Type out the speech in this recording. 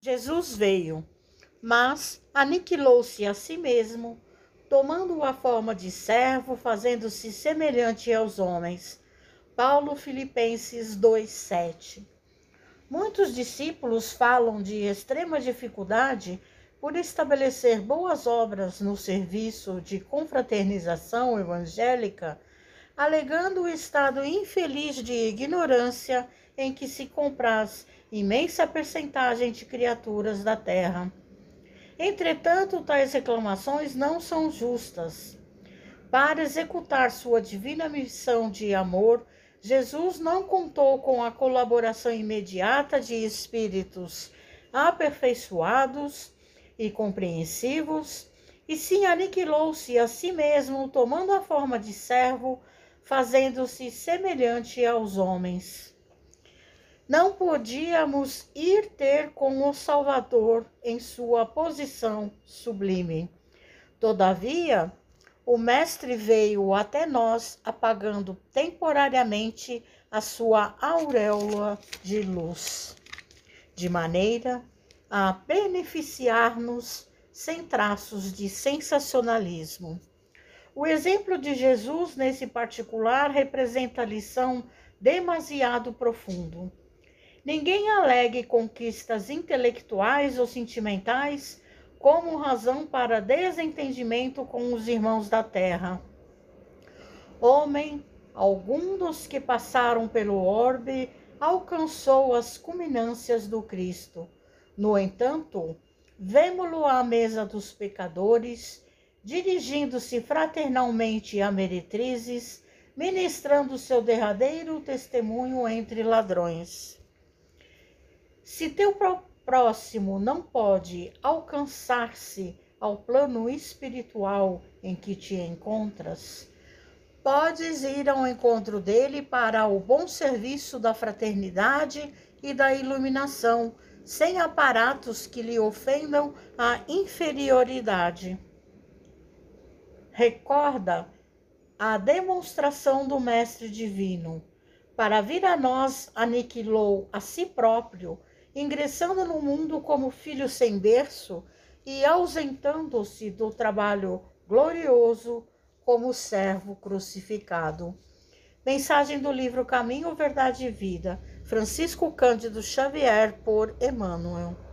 Jesus veio, mas aniquilou-se a si mesmo, tomando a forma de servo, fazendo-se semelhante aos homens. Paulo Filipenses 2:7. Muitos discípulos falam de extrema dificuldade por estabelecer boas obras no serviço de confraternização evangélica, alegando o estado infeliz de ignorância em que se compraz imensa percentagem de criaturas da terra. Entretanto, tais reclamações não são justas. Para executar sua divina missão de amor, Jesus não contou com a colaboração imediata de espíritos aperfeiçoados e compreensivos, e sim aniquilou-se a si mesmo, tomando a forma de servo, fazendo-se semelhante aos homens. Não podíamos ir ter com o Salvador em sua posição sublime. Todavia, o Mestre veio até nós, apagando temporariamente a sua auréola de luz, de maneira a beneficiar-nos sem traços de sensacionalismo. O exemplo de Jesus, nesse particular, representa lição demasiado profundo. Ninguém alegue conquistas intelectuais ou sentimentais como razão para desentendimento com os irmãos da terra. Homem, algum dos que passaram pelo orbe alcançou as culminâncias do Cristo. No entanto, vemo-lo à mesa dos pecadores, dirigindo-se fraternalmente a meretrizes, ministrando seu derradeiro testemunho entre ladrões. Se teu próximo não pode alcançar-se ao plano espiritual em que te encontras, podes ir ao encontro dele para o bom serviço da fraternidade e da iluminação, sem aparatos que lhe ofendam a inferioridade. Recorda a demonstração do Mestre Divino. Para vir a nós, aniquilou a si próprio ingressando no mundo como filho sem berço e ausentando-se do trabalho glorioso como servo crucificado. Mensagem do livro Caminho, Verdade e Vida, Francisco Cândido Xavier, por Emmanuel.